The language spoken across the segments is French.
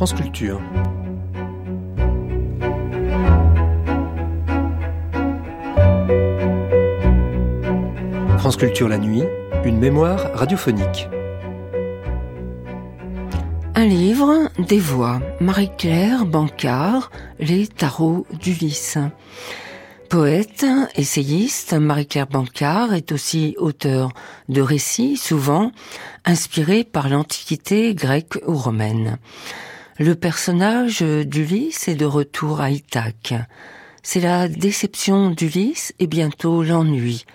France Culture. La nuit, une mémoire radiophonique. Un livre, des voix, Marie-Claire Bancard, Les tarots d'Ulysse. Poète, essayiste, Marie-Claire Bancard est aussi auteur de récits, souvent inspirés par l'Antiquité grecque ou romaine. Le personnage d'Ulysse est de retour à Ithaque. C'est la déception d'Ulysse et bientôt l'ennui.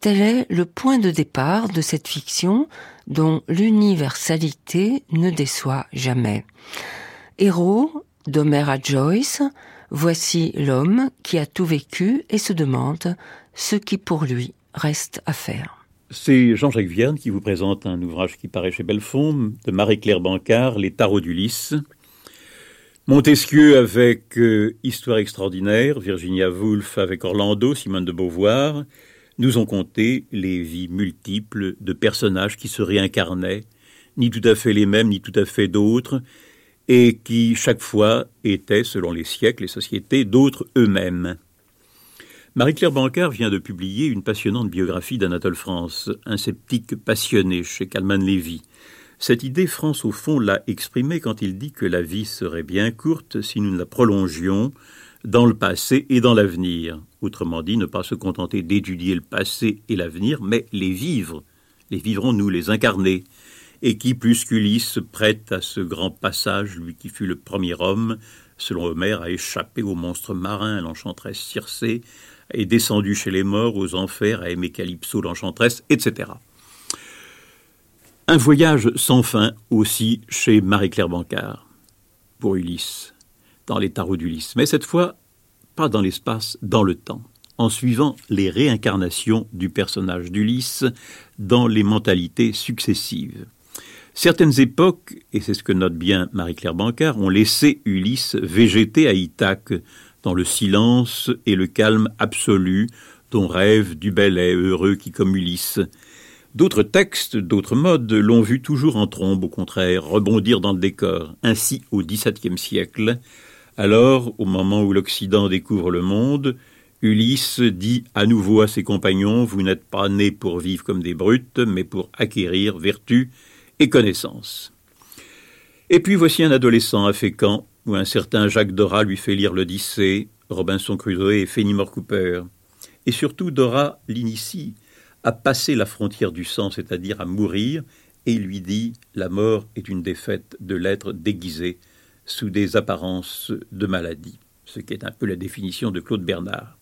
Tel est le point de départ de cette fiction dont l'universalité ne déçoit jamais. Héros d'Homère à Joyce, Voici l'homme qui a tout vécu et se demande ce qui pour lui reste à faire. C'est Jean-Jacques Vierne qui vous présente un ouvrage qui paraît chez Belfond, de Marie-Claire Bancard, Les tarots d'Ulysse. Montesquieu avec euh, Histoire extraordinaire, Virginia Woolf avec Orlando, Simone de Beauvoir, nous ont conté les vies multiples de personnages qui se réincarnaient, ni tout à fait les mêmes, ni tout à fait d'autres, et qui chaque fois étaient, selon les siècles et sociétés, d'autres eux-mêmes. Marie-Claire Bancard vient de publier une passionnante biographie d'Anatole France, un sceptique passionné chez Calman Lévy. Cette idée, France, au fond, l'a exprimée quand il dit que la vie serait bien courte si nous ne la prolongions dans le passé et dans l'avenir. Autrement dit, ne pas se contenter d'étudier le passé et l'avenir, mais les vivre. Les vivrons-nous, les incarner et qui, plus qu'Ulysse, prête à ce grand passage, lui qui fut le premier homme, selon Homère, a échappé au monstre marin, l'enchanteresse Circé, est descendu chez les morts, aux enfers, a aimé Calypso, l'enchanteresse, etc. Un voyage sans fin aussi chez Marie-Claire Bancard, pour Ulysse, dans les tarots d'Ulysse, mais cette fois, pas dans l'espace, dans le temps en suivant les réincarnations du personnage d'Ulysse dans les mentalités successives. Certaines époques, et c'est ce que note bien Marie-Claire Bancard, ont laissé Ulysse végéter à Ithaque, dans le silence et le calme absolu dont rêve du bel et heureux qui comme Ulysse. D'autres textes, d'autres modes l'ont vu toujours en trombe, au contraire, rebondir dans le décor. Ainsi, au XVIIe siècle, alors, au moment où l'Occident découvre le monde, Ulysse dit à nouveau à ses compagnons Vous n'êtes pas nés pour vivre comme des brutes, mais pour acquérir vertu et connaissance. Et puis voici un adolescent à Fécamp, où un certain Jacques Dora lui fait lire l'Odyssée, Robinson Crusoe et Fenimore Cooper. Et surtout, Dora l'initie à passer la frontière du sang, c'est-à-dire à mourir, et il lui dit La mort est une défaite de l'être déguisé sous des apparences de maladie, ce qui est un peu la définition de Claude Bernard.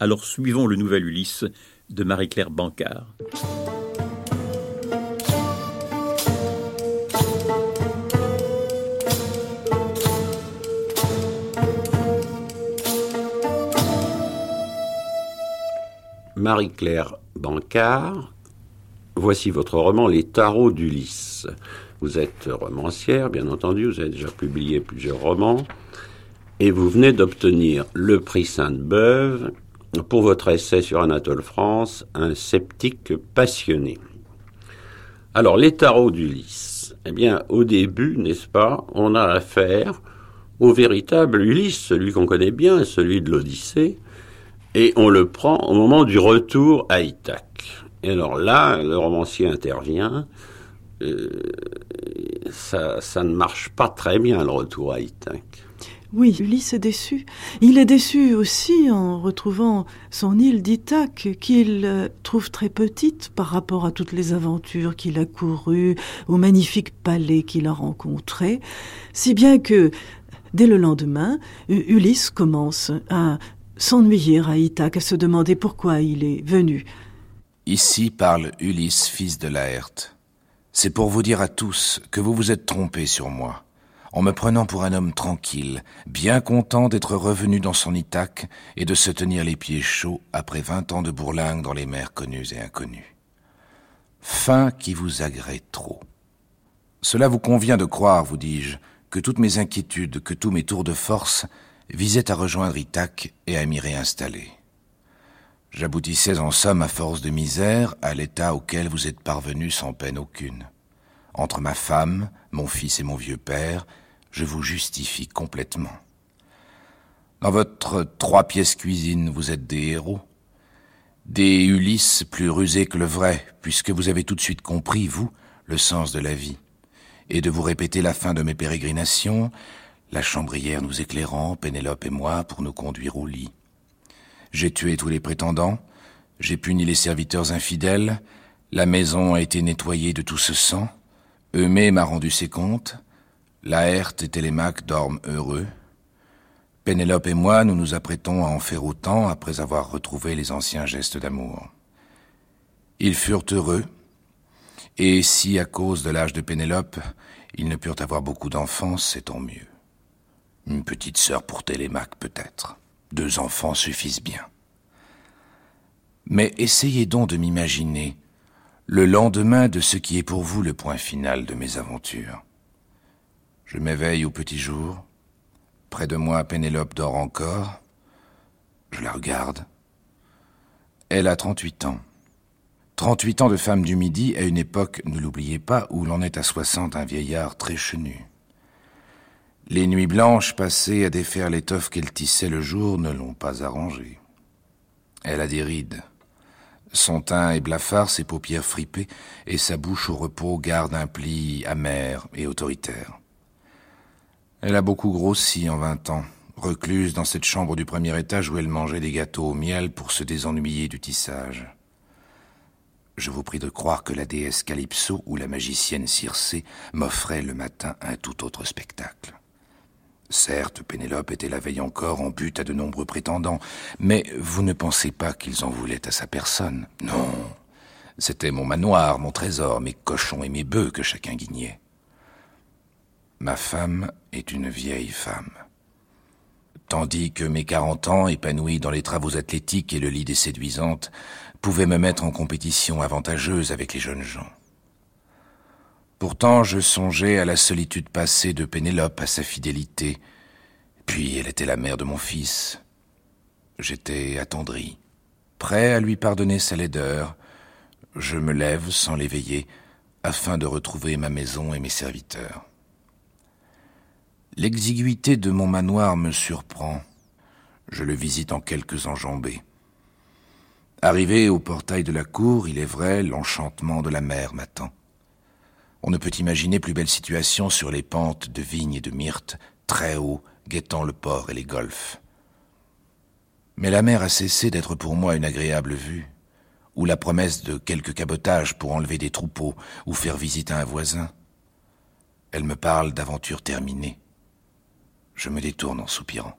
Alors suivons le nouvel Ulysse de Marie-Claire Bancard. Marie-Claire Bancard, voici votre roman Les tarots d'Ulysse. Vous êtes romancière, bien entendu, vous avez déjà publié plusieurs romans, et vous venez d'obtenir le prix Sainte-Beuve pour votre essai sur Anatole France, Un sceptique passionné. Alors, les tarots d'Ulysse. Eh bien, au début, n'est-ce pas, on a affaire au véritable Ulysse, celui qu'on connaît bien, celui de l'Odyssée, et on le prend au moment du retour à Ithaque. Et alors là, le romancier intervient. Euh, ça, ça ne marche pas très bien le retour à Ithaque. Oui, Ulysse est déçu. Il est déçu aussi en retrouvant son île d'Ithaque, qu'il euh, trouve très petite par rapport à toutes les aventures qu'il a courues, aux magnifiques palais qu'il a rencontrés, si bien que, dès le lendemain, Ulysse commence à s'ennuyer à Ithaque, à se demander pourquoi il est venu. Ici parle Ulysse, fils de Laerte. C'est pour vous dire à tous que vous vous êtes trompés sur moi, en me prenant pour un homme tranquille, bien content d'être revenu dans son Ithaque et de se tenir les pieds chauds après vingt ans de bourlingue dans les mers connues et inconnues. Fin qui vous agrée trop. Cela vous convient de croire, vous dis-je, que toutes mes inquiétudes, que tous mes tours de force visait à rejoindre Ithaque et à m'y réinstaller. J'aboutissais en somme à force de misère à l'état auquel vous êtes parvenu sans peine aucune. Entre ma femme, mon fils et mon vieux père, Je vous justifie complètement. Dans votre trois pièces cuisine, vous êtes des héros. Des Ulysses plus rusés que le vrai, puisque vous avez tout de suite compris, vous, le sens de la vie. Et de vous répéter la fin de mes pérégrinations, la chambrière nous éclairant, Pénélope et moi, pour nous conduire au lit. J'ai tué tous les prétendants, j'ai puni les serviteurs infidèles, la maison a été nettoyée de tout ce sang, Eumée m'a rendu ses comptes, Laerte et Télémaque dorment heureux, Pénélope et moi, nous nous apprêtons à en faire autant après avoir retrouvé les anciens gestes d'amour. Ils furent heureux, et si, à cause de l'âge de Pénélope, ils ne purent avoir beaucoup d'enfants, c'est tant mieux. Une petite sœur pour Télémaque, peut-être. Deux enfants suffisent bien. Mais essayez donc de m'imaginer le lendemain de ce qui est pour vous le point final de mes aventures. Je m'éveille au petit jour, Près de moi, Pénélope dort encore. Je la regarde. Elle a 38 ans. 38 ans de femme du Midi à une époque, ne l'oubliez pas, où l'on est à 60 un vieillard très chenu. Les nuits blanches passées à défaire l'étoffe qu'elle tissait le jour ne l'ont pas arrangée. Elle a des rides. Son teint est blafard, ses paupières fripées, et sa bouche au repos garde un pli amer et autoritaire. Elle a beaucoup grossi en vingt ans, recluse dans cette chambre du premier étage où elle mangeait des gâteaux au miel pour se désennuyer du tissage. Je vous prie de croire que la déesse Calypso ou la magicienne Circé m'offraient le matin un tout autre spectacle. Certes, Pénélope était la veille encore en but à de nombreux prétendants, mais vous ne pensez pas qu'ils en voulaient à sa personne. Non. C'était mon manoir, mon trésor, mes cochons et mes bœufs que chacun guignait. Ma femme est une vieille femme. Tandis que mes quarante ans, épanouis dans les travaux athlétiques et le lit des séduisantes, pouvaient me mettre en compétition avantageuse avec les jeunes gens. Pourtant, je songeais à la solitude passée de Pénélope, à sa fidélité, puis elle était la mère de mon fils. J'étais attendri, prêt à lui pardonner sa laideur. Je me lève sans l'éveiller, afin de retrouver ma maison et mes serviteurs. L'exiguïté de mon manoir me surprend. Je le visite en quelques enjambées. Arrivé au portail de la cour, il est vrai, l'enchantement de la mer m'attend. On ne peut imaginer plus belle situation sur les pentes de vignes et de myrtes, très haut, guettant le port et les golfes. Mais la mer a cessé d'être pour moi une agréable vue, ou la promesse de quelque cabotage pour enlever des troupeaux ou faire visite à un voisin. Elle me parle d'aventures terminées. Je me détourne en soupirant.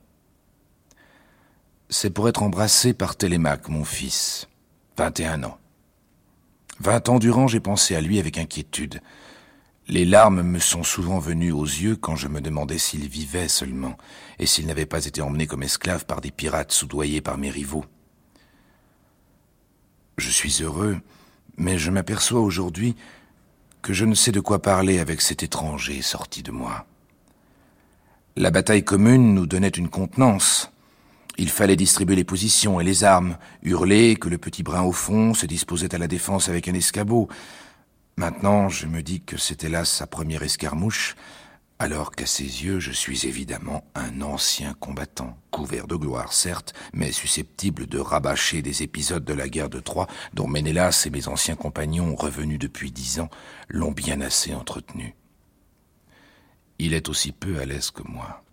C'est pour être embrassé par Télémaque, mon fils. Vingt et un ans. Vingt ans durant, j'ai pensé à lui avec inquiétude. Les larmes me sont souvent venues aux yeux quand je me demandais s'il vivait seulement, et s'il n'avait pas été emmené comme esclave par des pirates soudoyés par mes rivaux. Je suis heureux, mais je m'aperçois aujourd'hui que je ne sais de quoi parler avec cet étranger sorti de moi. La bataille commune nous donnait une contenance. Il fallait distribuer les positions et les armes, hurler que le petit brin au fond se disposait à la défense avec un escabeau. Maintenant, je me dis que c'était là sa première escarmouche, alors qu'à ses yeux, je suis évidemment un ancien combattant, couvert de gloire, certes, mais susceptible de rabâcher des épisodes de la guerre de Troie, dont Ménélas et mes anciens compagnons, revenus depuis dix ans, l'ont bien assez entretenu. Il est aussi peu à l'aise que moi.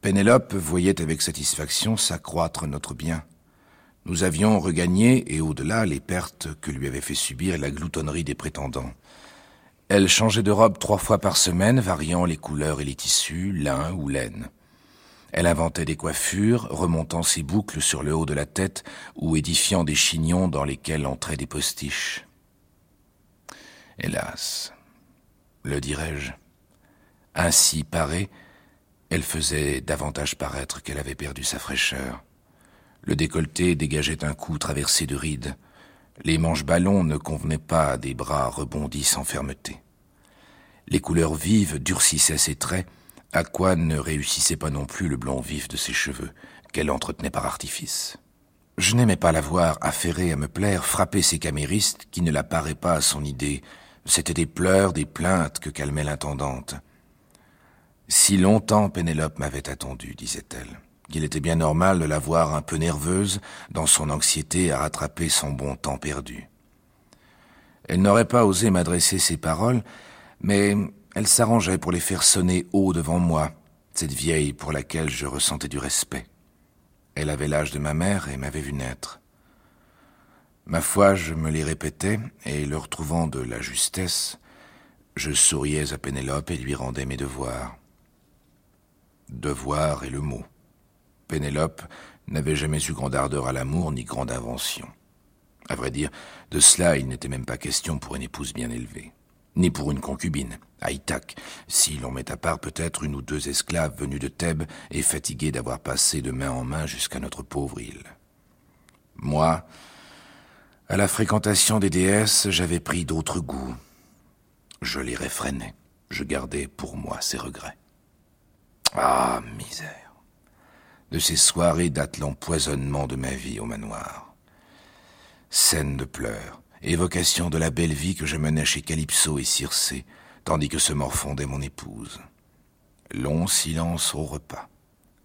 Pénélope voyait avec satisfaction s'accroître notre bien. Nous avions regagné, et au-delà, les pertes que lui avait fait subir la gloutonnerie des prétendants. Elle changeait de robe trois fois par semaine, variant les couleurs et les tissus, lin ou laine. Elle inventait des coiffures, remontant ses boucles sur le haut de la tête ou édifiant des chignons dans lesquels entraient des postiches. Hélas, le dirais-je, ainsi parée, elle faisait davantage paraître qu'elle avait perdu sa fraîcheur. Le décolleté dégageait un cou traversé de rides. Les manches ballons ne convenaient pas à des bras rebondis sans fermeté. Les couleurs vives durcissaient ses traits, à quoi ne réussissait pas non plus le blond vif de ses cheveux, qu'elle entretenait par artifice. Je n'aimais pas la voir affairée à me plaire, frapper ses caméristes qui ne la paraient pas à son idée. C'étaient des pleurs, des plaintes que calmait l'intendante. Si longtemps Pénélope m'avait attendu, disait-elle, qu'il était bien normal de la voir un peu nerveuse dans son anxiété à rattraper son bon temps perdu. Elle n'aurait pas osé m'adresser ces paroles, mais elle s'arrangeait pour les faire sonner haut devant moi, cette vieille pour laquelle je ressentais du respect. Elle avait l'âge de ma mère et m'avait vu naître. Ma foi, je me les répétais, et leur trouvant de la justesse, je souriais à Pénélope et lui rendais mes devoirs. Devoir est le mot. Pénélope n'avait jamais eu grande ardeur à l'amour ni grande invention. À vrai dire, de cela il n'était même pas question pour une épouse bien élevée, ni pour une concubine, à si l'on met à part peut-être une ou deux esclaves venus de Thèbes et fatigués d'avoir passé de main en main jusqu'à notre pauvre île. Moi, à la fréquentation des déesses, j'avais pris d'autres goûts. Je les réfrénais, je gardais pour moi ces regrets. Ah, misère. De ces soirées date l'empoisonnement de ma vie au manoir. Scène de pleurs, évocation de la belle vie que je menais chez Calypso et Circé, tandis que se morfondait mon épouse. Long silence au repas,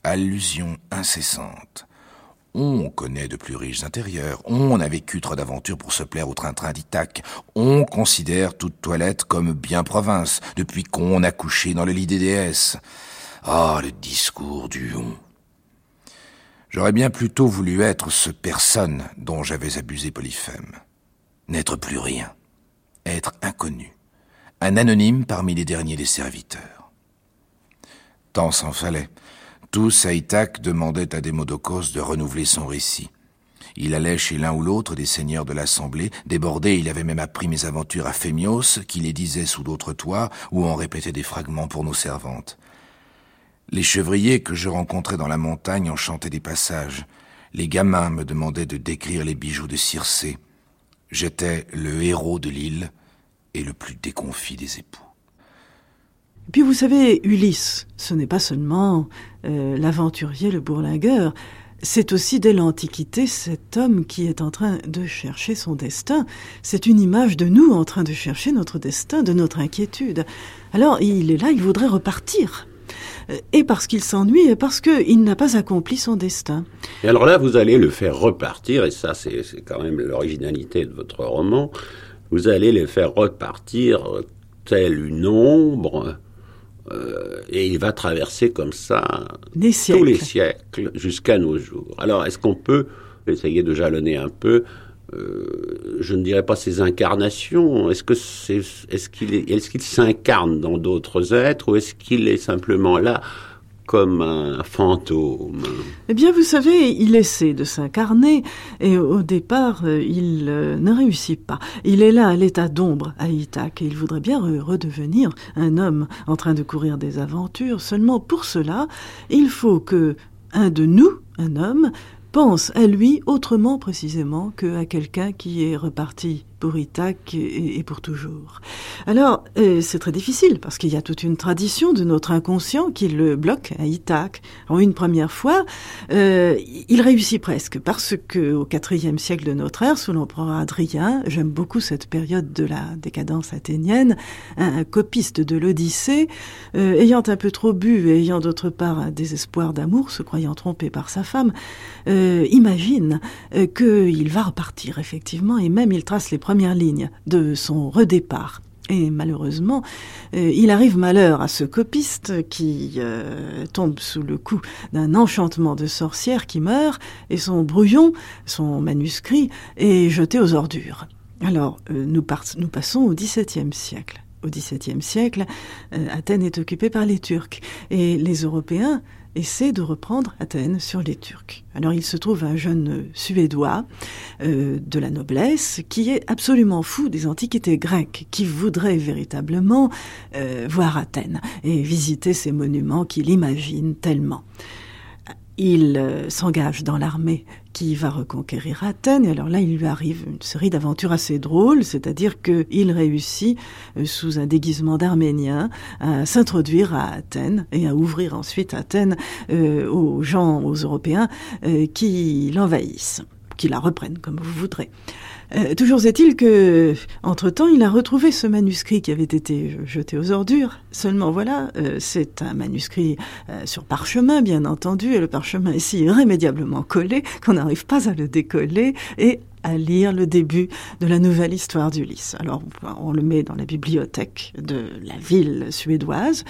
allusions incessantes. On connaît de plus riches intérieurs, on a vécu trop d'aventures pour se plaire au train-train d'Ithaque, on considère toute toilette comme bien province, depuis qu'on a couché dans le lit des déesses. Ah, le discours du on. J'aurais bien plutôt voulu être ce personne dont j'avais abusé Polyphème. N'être plus rien. Être inconnu. Un anonyme parmi les derniers des serviteurs. Tant s'en fallait. Tous à demandaient à Démodocos de renouveler son récit. Il allait chez l'un ou l'autre des seigneurs de l'Assemblée. Débordé, il avait même appris mes aventures à Phémios, qui les disait sous d'autres toits, ou en répétait des fragments pour nos servantes. Les chevriers que je rencontrais dans la montagne en chantaient des passages. Les gamins me demandaient de décrire les bijoux de Circé. J'étais le héros de l'île et le plus déconfit des époux. Puis vous savez, Ulysse, ce n'est pas seulement euh, l'aventurier, le bourlingueur, c'est aussi dès l'Antiquité cet homme qui est en train de chercher son destin. C'est une image de nous en train de chercher notre destin, de notre inquiétude. Alors il est là, il voudrait repartir et parce qu'il s'ennuie et parce qu'il n'a pas accompli son destin. Et alors là, vous allez le faire repartir, et ça c'est quand même l'originalité de votre roman, vous allez le faire repartir tel une ombre, euh, et il va traverser comme ça tous les siècles jusqu'à nos jours. Alors est-ce qu'on peut essayer de jalonner un peu euh, je ne dirais pas ses incarnations. Est-ce que c'est, est-ce qu'il est, est-ce qu'il s'incarne dans d'autres êtres ou est-ce qu'il est simplement là comme un fantôme? Eh bien, vous savez, il essaie de s'incarner et au départ, il euh, ne réussit pas. Il est là à l'état d'ombre à Ithaque et il voudrait bien redevenir un homme en train de courir des aventures. Seulement pour cela, il faut que un de nous, un homme, pense à lui autrement précisément qu'à quelqu'un qui est reparti pour Ithac et, pour toujours. Alors, euh, c'est très difficile parce qu'il y a toute une tradition de notre inconscient qui le bloque à Ithac. En une première fois, euh, il réussit presque parce que au IVe siècle de notre ère, sous l'empereur Adrien, j'aime beaucoup cette période de la décadence athénienne, un, copiste de l'Odyssée, euh, ayant un peu trop bu et ayant d'autre part un désespoir d'amour, se croyant trompé par sa femme, imagine qu'il va repartir effectivement et même il trace les première ligne de son redépart. Et malheureusement, euh, il arrive malheur à ce copiste qui euh, tombe sous le coup d'un enchantement de sorcière qui meurt et son brouillon, son manuscrit, est jeté aux ordures. Alors, euh, nous, nous, passons au XVIIe siècle. Au XVIIe siècle, Athènes est occupée par les Turcs et les Européens essaie de reprendre Athènes sur les Turcs. Alors il se trouve un jeune Suédois euh, de la noblesse qui est absolument fou des antiquités grecques, qui voudrait véritablement euh, voir Athènes et visiter ces monuments qu'il imagine tellement il euh, s'engage dans l'armée qui va reconquérir Athènes. Et alors là, il lui arrive une série d'aventures assez drôles, c'est-à-dire qu'il réussit, euh, sous un déguisement d'Arménien, à s'introduire à Athènes et à ouvrir ensuite Athènes euh, aux gens, aux Européens qui l'envahissent. qu'il la reprenne, comme vous voudrez. Euh, toujours est-il que, entre-temps, il a retrouvé ce manuscrit qui avait été jeté aux ordures. Seulement voilà, euh, c'est un manuscrit euh, sur parchemin, bien entendu, et le parchemin est si irrémédiablement collé qu'on n'arrive pas à le décoller et à lire le début de la nouvelle histoire d'Ulysse. Alors, on le met dans la bibliothèque de la ville suédoise.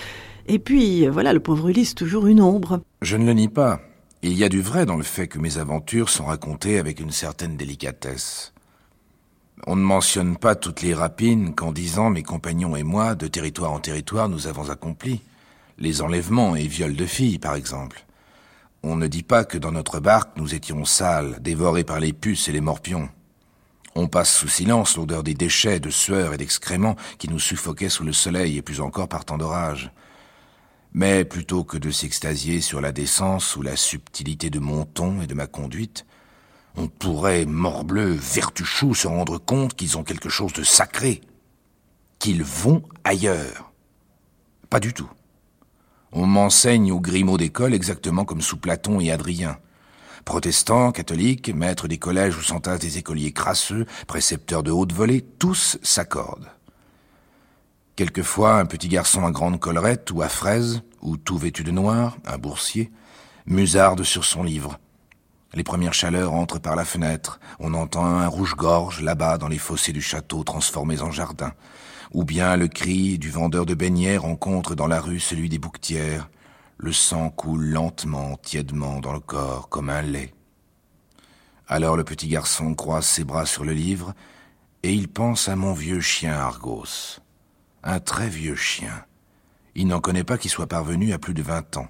Et puis, voilà, le pauvre Ulysse, toujours une ombre. Je ne le nie pas. Il y a du vrai dans le fait que mes aventures sont racontées avec une certaine délicatesse. On ne mentionne pas toutes les rapines qu'en dix ans mes compagnons et moi, de territoire en territoire, nous avons accomplis. Les enlèvements et viols de filles, par exemple. On ne dit pas que dans notre barque nous étions sales, dévorés par les puces et les morpions. On passe sous silence l'odeur des déchets, de sueur et d'excréments qui nous suffoquaient sous le soleil et plus encore par temps d'orage. Mais plutôt que de s'extasier sur la décence ou la subtilité de mon ton et de ma conduite, on pourrait, morbleu, vertuchou, se rendre compte qu'ils ont quelque chose de sacré, qu'ils vont ailleurs. Pas du tout. On m'enseigne au grimaud d'école exactement comme sous Platon et Adrien. Protestants, catholiques, maîtres des collèges où s'entassent des écoliers crasseux, précepteurs de haute volée, tous s'accordent. Quelquefois, un petit garçon à grande collerette ou à fraise, ou tout vêtu de noir, un boursier, musarde sur son livre, les premières chaleurs entrent par la fenêtre. On entend un rouge-gorge là-bas dans les fossés du château transformés en jardin. Ou bien le cri du vendeur de beignets rencontre dans la rue celui des bouquetières. Le sang coule lentement, tièdement dans le corps, comme un lait. Alors le petit garçon croise ses bras sur le livre, et il pense à mon vieux chien Argos. Un très vieux chien. Il n'en connaît pas qui soit parvenu à plus de vingt ans.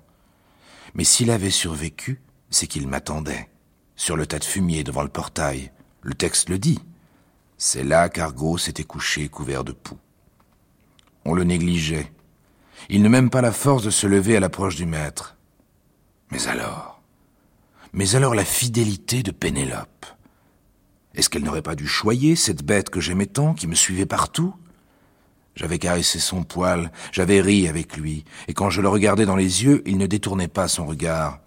Mais s'il avait survécu, c'est qu'il m'attendait, sur le tas de fumier devant le portail. Le texte le dit. C'est là qu'Argos s'était couché couvert de poux. On le négligeait. Il ne même pas la force de se lever à l'approche du maître. Mais alors? Mais alors la fidélité de Pénélope? Est-ce qu'elle n'aurait pas dû choyer cette bête que j'aimais tant, qui me suivait partout? J'avais caressé son poil, j'avais ri avec lui, et quand je le regardais dans les yeux, il ne détournait pas son regard.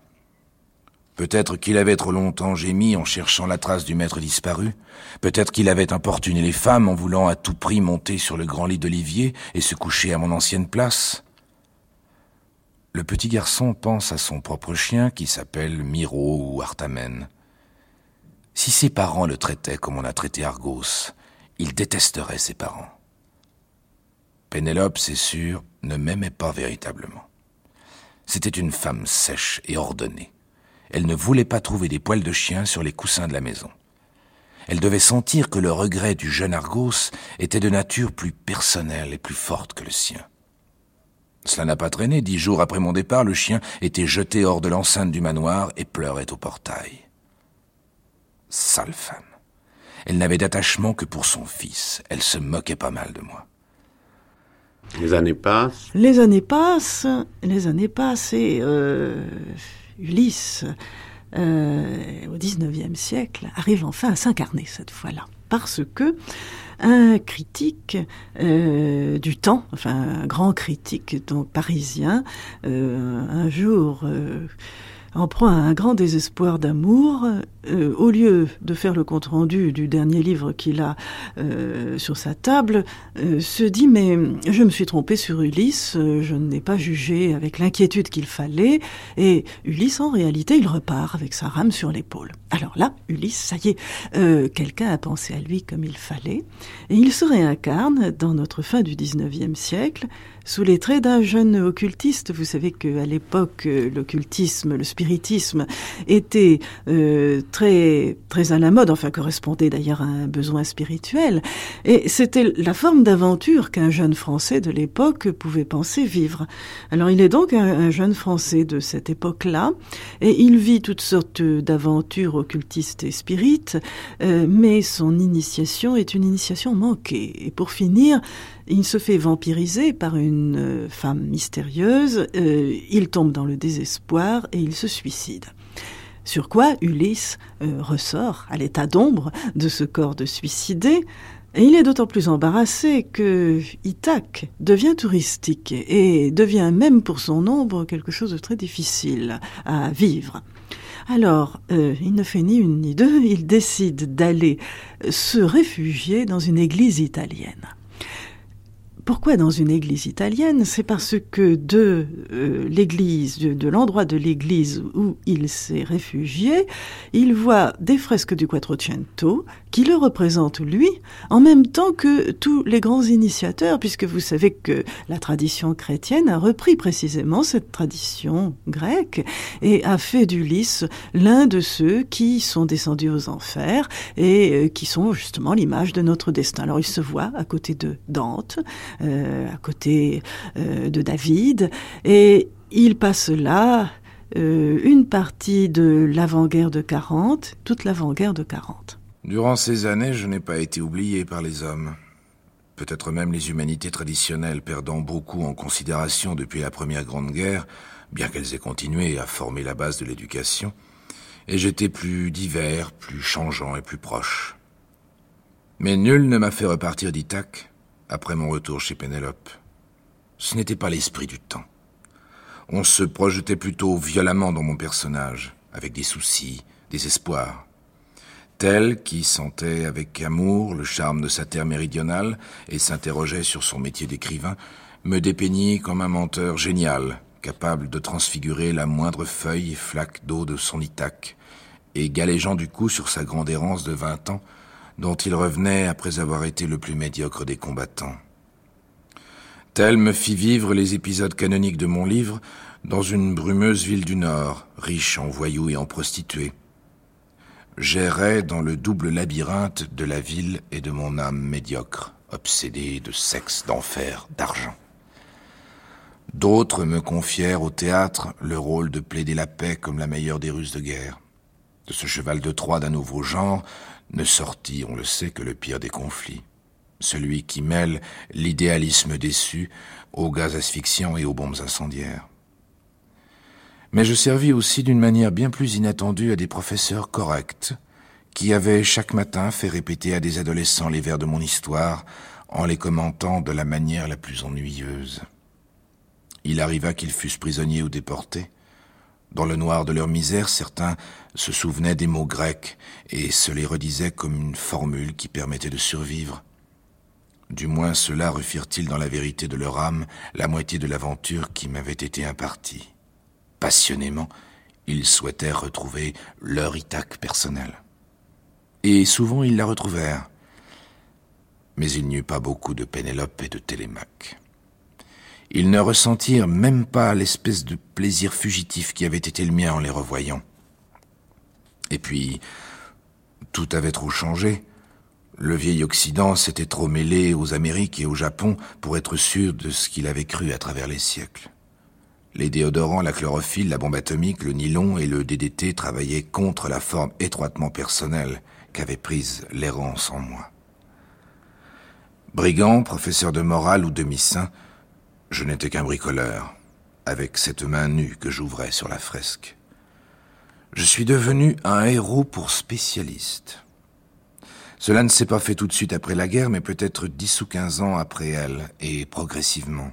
Peut-être qu'il avait trop longtemps gémi en cherchant la trace du maître disparu. Peut-être qu'il avait importuné les femmes en voulant à tout prix monter sur le grand lit d'Olivier et se coucher à mon ancienne place. Le petit garçon pense à son propre chien qui s'appelle Miro ou Artamène. Si ses parents le traitaient comme on a traité Argos, il détesterait ses parents. Pénélope, c'est sûr, ne m'aimait pas véritablement. C'était une femme sèche et ordonnée. Elle ne voulait pas trouver des poils de chien sur les coussins de la maison. Elle devait sentir que le regret du jeune Argos était de nature plus personnelle et plus forte que le sien. Cela n'a pas traîné. Dix jours après mon départ, le chien était jeté hors de l'enceinte du manoir et pleurait au portail. Sale femme. Elle n'avait d'attachement que pour son fils. Elle se moquait pas mal de moi. Les années passent. Les années passent. Les années passent et euh, Ulysse, euh, au XIXe siècle, arrive enfin à s'incarner cette fois-là. Parce que un critique euh, du temps, enfin un grand critique donc parisien, euh, un jour en proie à un grand désespoir d'amour, euh, au lieu de faire le compte-rendu du dernier livre qu'il a euh, sur sa table, euh, se dit mais je me suis trompé sur Ulysse, je n'ai pas jugé avec l'inquiétude qu'il fallait, et Ulysse en réalité il repart avec sa rame sur l'épaule. Alors là, Ulysse, ça y est, quelqu'un a pensé à lui comme il fallait, et il se réincarne dans notre fin du 19e siècle sous les traits d'un jeune occultiste. Vous savez qu'à l'époque, l'occultisme, le spiritisme était euh, très très à la mode, enfin correspondait d'ailleurs à un besoin spirituel. Et c'était la forme d'aventure qu'un jeune Français de l'époque pouvait penser vivre. Alors il est donc un, jeune Français de cette époque-là, et il vit toutes sortes d'aventures occultistes et spirites, euh, mais son initiation est une initiation manquée. Et pour finir, il se fait vampiriser par une euh, femme mystérieuse, euh, il tombe dans le désespoir et il se suicide. Sur quoi Ulysse euh, ressort à l'état d'ombre de ce corps de suicidé, il est d'autant plus embarrassé que Ithaque devient touristique et devient même pour son nombre quelque chose de très difficile à vivre. Alors, il ne fait ni une ni deux, il décide d'aller se réfugier dans une église italienne. Pourquoi dans une église italienne? C'est parce que de euh, l'église, de, l'endroit de l'église où il s'est réfugié, il voit des fresques du Quattrocento qui le représentent lui, en même temps que tous les grands initiateurs, puisque vous savez que la tradition chrétienne a repris précisément cette tradition grecque et a fait d'Ulysse l'un de ceux qui sont descendus aux enfers et euh, qui sont justement l'image de notre destin. Alors il se voit à côté de Dante, à côté euh, de David, et il passe là une partie de l'avant-guerre de 40, toute l'avant-guerre de 40. Durant ces années, je n'ai pas été oublié par les hommes. Peut-être même les humanités traditionnelles perdant beaucoup en considération depuis la Première Grande Guerre, bien qu'elles aient continué à former la base de l'éducation, et j'étais plus divers, plus changeant et plus proche. Mais nul ne m'a fait repartir d'Ithaque après mon retour chez Pénélope. Ce n'était pas l'esprit du temps. On se projetait plutôt violemment dans mon personnage, avec des soucis, des espoirs. Tel qui sentait avec amour le charme de sa terre méridionale et s'interrogeait sur son métier d'écrivain, me dépeignit comme un menteur génial, capable de transfigurer la moindre feuille et flaque d'eau de son Ithaque, et galégeant du coup sur sa grande errance de vingt ans, dont il revenait après avoir été le plus médiocre des combattants. Tel me fit vivre les épisodes canoniques de mon livre dans une brumeuse ville du Nord, riche en voyous et en prostituées, j'errais dans le double labyrinthe de la ville et de mon âme médiocre, obsédée de sexe, d'enfer, d'argent. D'autres me confièrent au théâtre le rôle de plaider la paix comme la meilleure des ruses de guerre. De ce cheval de Troie d'un nouveau genre ne sortit, on le sait, que le pire des conflits. Celui qui mêle l'idéalisme déçu aux gaz asphyxiants et aux bombes incendiaires mais je servis aussi d'une manière bien plus inattendue à des professeurs corrects, qui avaient chaque matin fait répéter à des adolescents les vers de mon histoire en les commentant de la manière la plus ennuyeuse. Il arriva qu'ils fussent prisonniers ou déportés. Dans le noir de leur misère, certains se souvenaient des mots grecs et se les redisaient comme une formule qui permettait de survivre. Du moins cela refirent-ils dans la vérité de leur âme la moitié de l'aventure qui m'avait été impartie passionnément, ils souhaitèrent retrouver leur Ithaque personnel. Et souvent ils la retrouvèrent. Mais il n'y eut pas beaucoup de Pénélope et de Télémaque. Ils ne ressentirent même pas l'espèce de plaisir fugitif qui avait été le mien en les revoyant. Et puis, tout avait trop changé. Le vieil Occident s'était trop mêlé aux Amériques et au Japon pour être sûr de ce qu'il avait cru à travers les siècles. Les déodorants, la chlorophylle, la bombe atomique, le nylon et le DDT travaillaient contre la forme étroitement personnelle qu'avait prise l'errance en moi. Brigand, professeur de morale ou demi-saint, je n'étais qu'un bricoleur, avec cette main nue que j'ouvrais sur la fresque. Je suis devenu un héros pour spécialiste. Cela ne s'est pas fait tout de suite après la guerre, mais peut-être dix ou quinze ans après elle, et progressivement.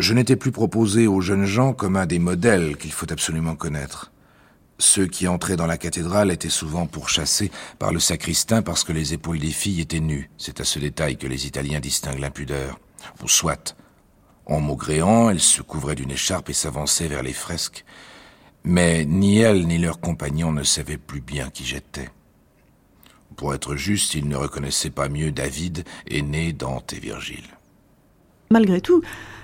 Je n'étais plus proposé aux jeunes gens comme un des modèles qu'il faut absolument connaître. Ceux qui entraient dans la cathédrale étaient souvent pourchassés par le sacristain parce que les épaules des filles étaient nues. C'est à ce détail que les Italiens distinguent l'impudeur. Ou soit. En maugréant, elles se couvraient d'une écharpe et s'avançaient vers les fresques. Mais ni elles ni leurs compagnons ne savaient plus bien qui j'étais. Pour être juste, ils ne reconnaissaient pas mieux David, aîné Dante et Virgile. Malgré tout,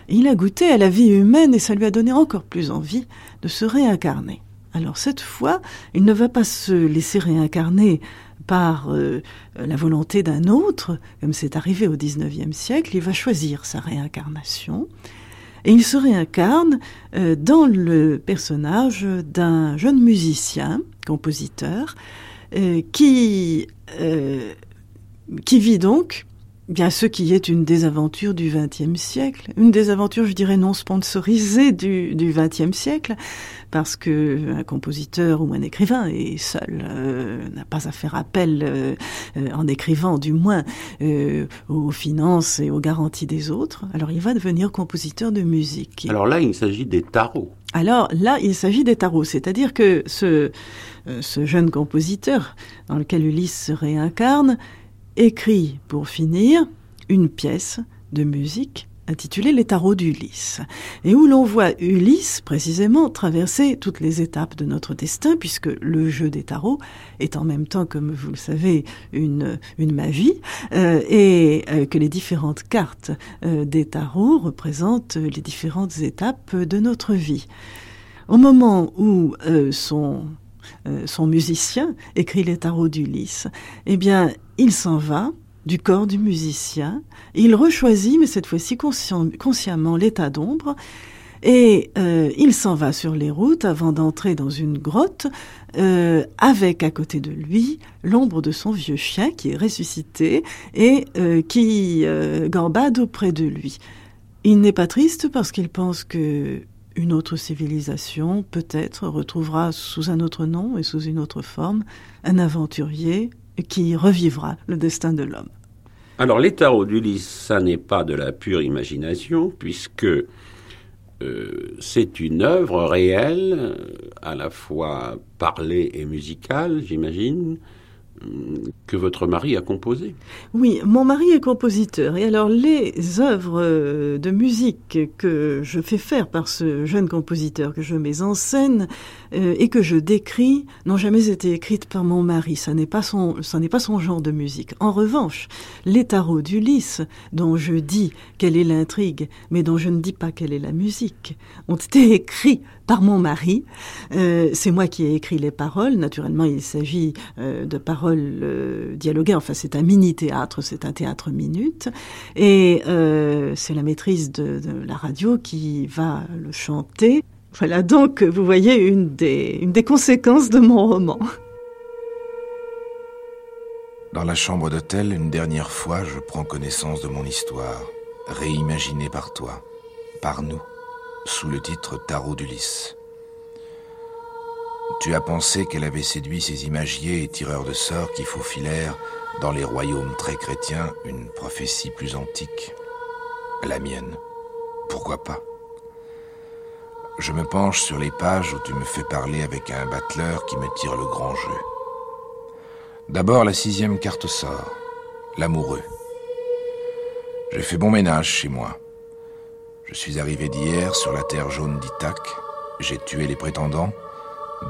il a goûté à la vie humaine et ça lui a donné encore plus envie de se réincarner. Alors cette fois, il ne va pas se laisser réincarner par euh, la volonté d'un autre, comme c'est arrivé au XIXe siècle, il va choisir sa réincarnation et il se réincarne euh, dans le personnage d'un jeune musicien, compositeur, euh, qui, qui vit donc bien ce qui est une désaventure du XXe siècle, une désaventure, je dirais, non sponsorisée du XXe siècle, parce que un compositeur ou un écrivain est seul, euh, n'a pas à faire appel, euh, euh, en écrivant du moins, aux finances et aux garanties des autres. Alors il va devenir compositeur de musique. Alors là, il s'agit des tarots. Alors là, il s'agit des tarots, c'est-à-dire que ce, ce jeune compositeur dans lequel Ulysse se réincarne écrit, pour finir, une pièce de musique intitulée Les tarots d'Ulysse, et où l'on voit Ulysse précisément traverser toutes les étapes de notre destin, puisque le jeu des tarots est en même temps, comme vous le savez, une, une magie, euh, et euh, que les différentes cartes euh, des tarots représentent les différentes étapes de notre vie. Au moment où son son musicien écrit les tarots d'Ulysse, eh bien, il s'en va du corps du musicien. Il rechoisit, mais cette fois-ci consciemment, l'état d'ombre. Et euh, il s'en va sur les routes avant d'entrer dans une grotte euh, avec à côté de lui l'ombre de son vieux chien qui est ressuscité et euh, qui gambade auprès de lui. Il n'est pas triste parce qu'il pense que une autre civilisation peut-être retrouvera sous un autre nom et sous une autre forme un aventurier qui revivra le destin de l'homme. Alors les tarots d'Ulysse, ça n'est pas de la pure imagination, puisque euh, c'est une œuvre réelle, à la fois parlée et musicale, j'imagine, que votre mari a composé. Oui, mon mari est compositeur. Et alors, les œuvres de musique que je fais faire par ce jeune compositeur, que je mets en scène euh, et que je décris, n'ont jamais été écrites par mon mari. Ça n'est pas son, ça n'est pas son genre de musique. En revanche, les tarots d'Ulysse, dont je dis quelle est l'intrigue, mais dont je ne dis pas quelle est la musique, ont été écrits par mon mari. Euh, c'est moi qui ai écrit les paroles. Naturellement, il s'agit euh, de paroles dialoguées. Enfin, c'est un mini-théâtre, c'est un théâtre minute. Et c'est la maîtrise de, la radio qui va le chanter. Voilà donc, vous voyez, une des, conséquences de mon roman. Dans la chambre d'hôtel, une dernière fois, je prends connaissance de mon histoire, réimaginée par toi, par nous sous le titre Tarot d'Ulysse. Tu as pensé qu'elle avait séduit ces imagiers et tireurs de sorts qui faufilèrent dans les royaumes très chrétiens une prophétie plus antique. La mienne. Pourquoi pas? Je me penche sur les pages où tu me fais parler avec un battleur qui me tire le grand jeu. D'abord la sixième carte sort, l'amoureux. J'ai fait bon ménage chez moi. Je suis arrivé d'hier sur la terre jaune d'Ithac. J'ai tué les prétendants.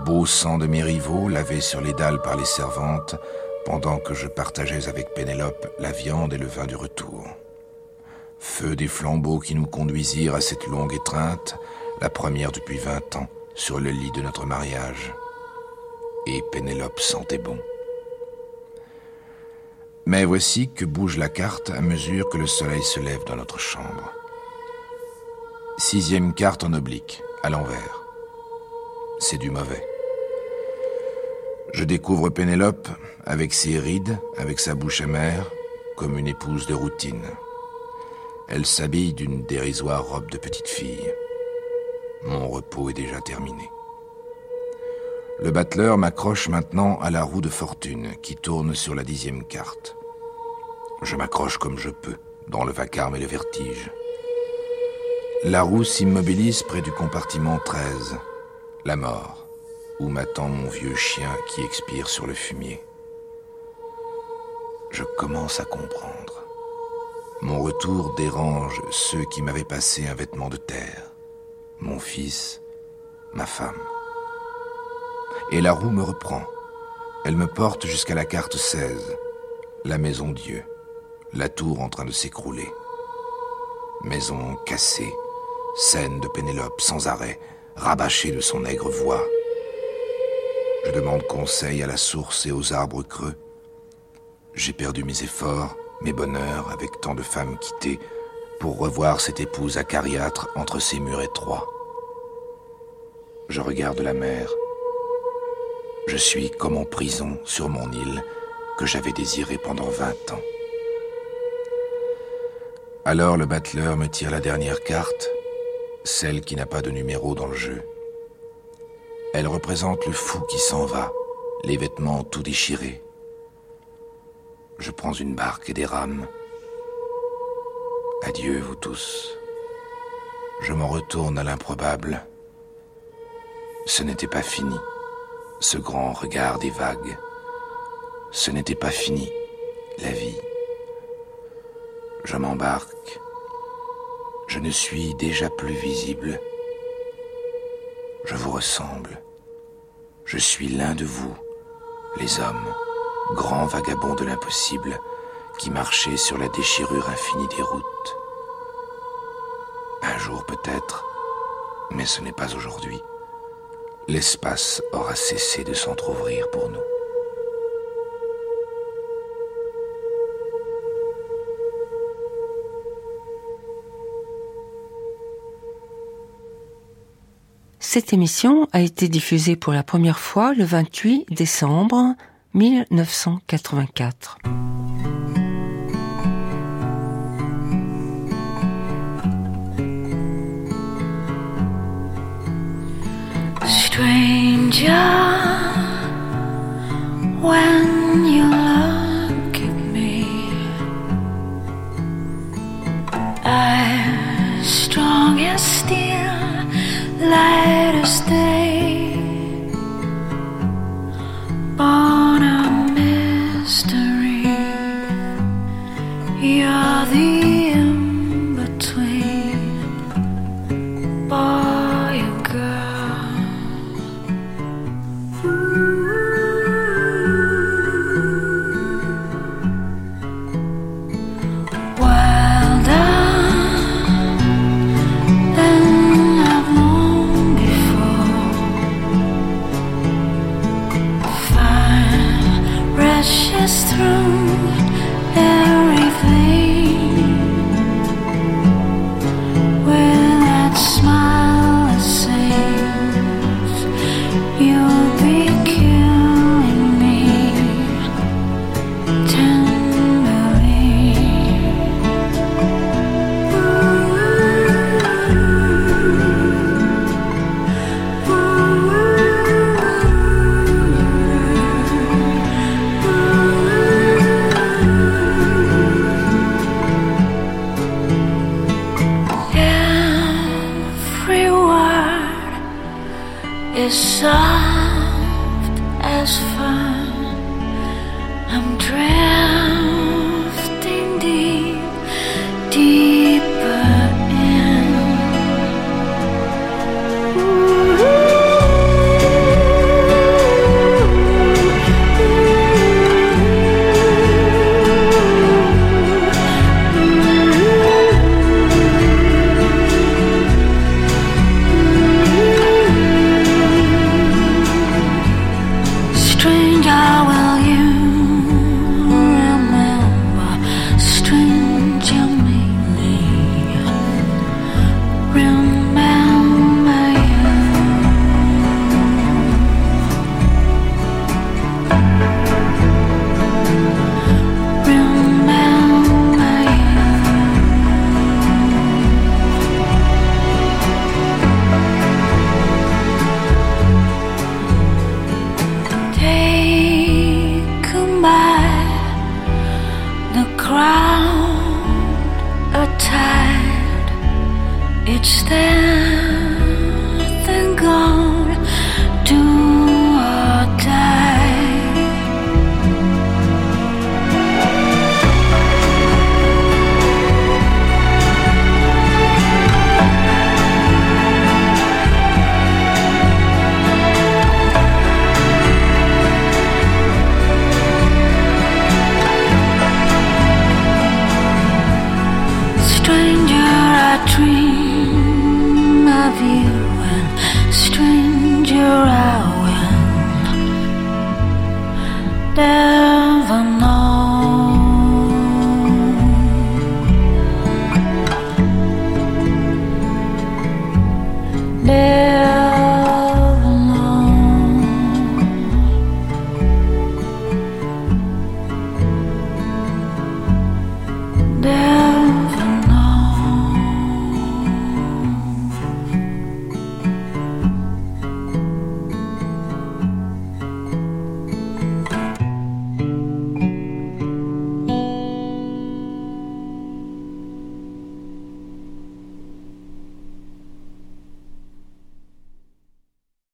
Beau sang de mes rivaux lavé sur les dalles par les servantes, pendant que je partageais avec Pénélope la viande et le vin du retour. Feu des flambeaux qui nous conduisirent à cette longue étreinte, la première depuis vingt ans, sur le lit de notre mariage. Et Pénélope sentait bon. Mais voici que bouge la carte à mesure que le soleil se lève dans notre chambre. Sixième carte en oblique, à l'envers. C'est du mauvais. Je découvre Pénélope avec ses rides, avec sa bouche amère, comme une épouse de routine. Elle s'habille d'une dérisoire robe de petite fille. Mon repos est déjà terminé. Le battleur m'accroche maintenant à la roue de fortune qui tourne sur la dixième carte. Je m'accroche comme je peux, dans le vacarme et le vertige. La roue s'immobilise près du compartiment 13, la mort, où m'attend mon vieux chien qui expire sur le fumier. Je commence à comprendre. Mon retour dérange ceux qui m'avaient passé un vêtement de terre, mon fils, ma femme. Et la roue me reprend. Elle me porte jusqu'à la carte 16, la maison Dieu, la tour en train de s'écrouler. Maison cassée, scène de Pénélope sans arrêt, rabâchée de son aigre voix. Je demande conseil à la source et aux arbres creux. J'ai perdu mes efforts, mes bonheurs avec tant de femmes quittées pour revoir cette épouse acariâtre entre ses murs étroits. Je regarde la mer. Je suis comme en prison sur mon île que j'avais désirée pendant vingt ans. Alors le battleur me tire la dernière carte, celle qui n'a pas de numéro dans le jeu. Elle représente le fou qui s'en va, les vêtements tout déchirés. Je prends une barque et des rames. Adieu, vous tous. Je m'en retourne à l'improbable. Ce n'était pas fini, ce grand regard des vagues. Ce n'était pas fini, la vie. Je m'embarque. Je ne suis déjà plus visible. Je vous ressemble. Je suis l'un de vous, les hommes, grands vagabonds de l'impossible, qui marchaient sur la déchirure infinie des routes. Un jour peut-être, mais ce n'est pas aujourd'hui, l'espace aura cessé de s'entr'ouvrir pour nous. Cette émission a été diffusée pour la première fois le 28 décembre 1984. Stranger, when you look at me, I'm strong as steel.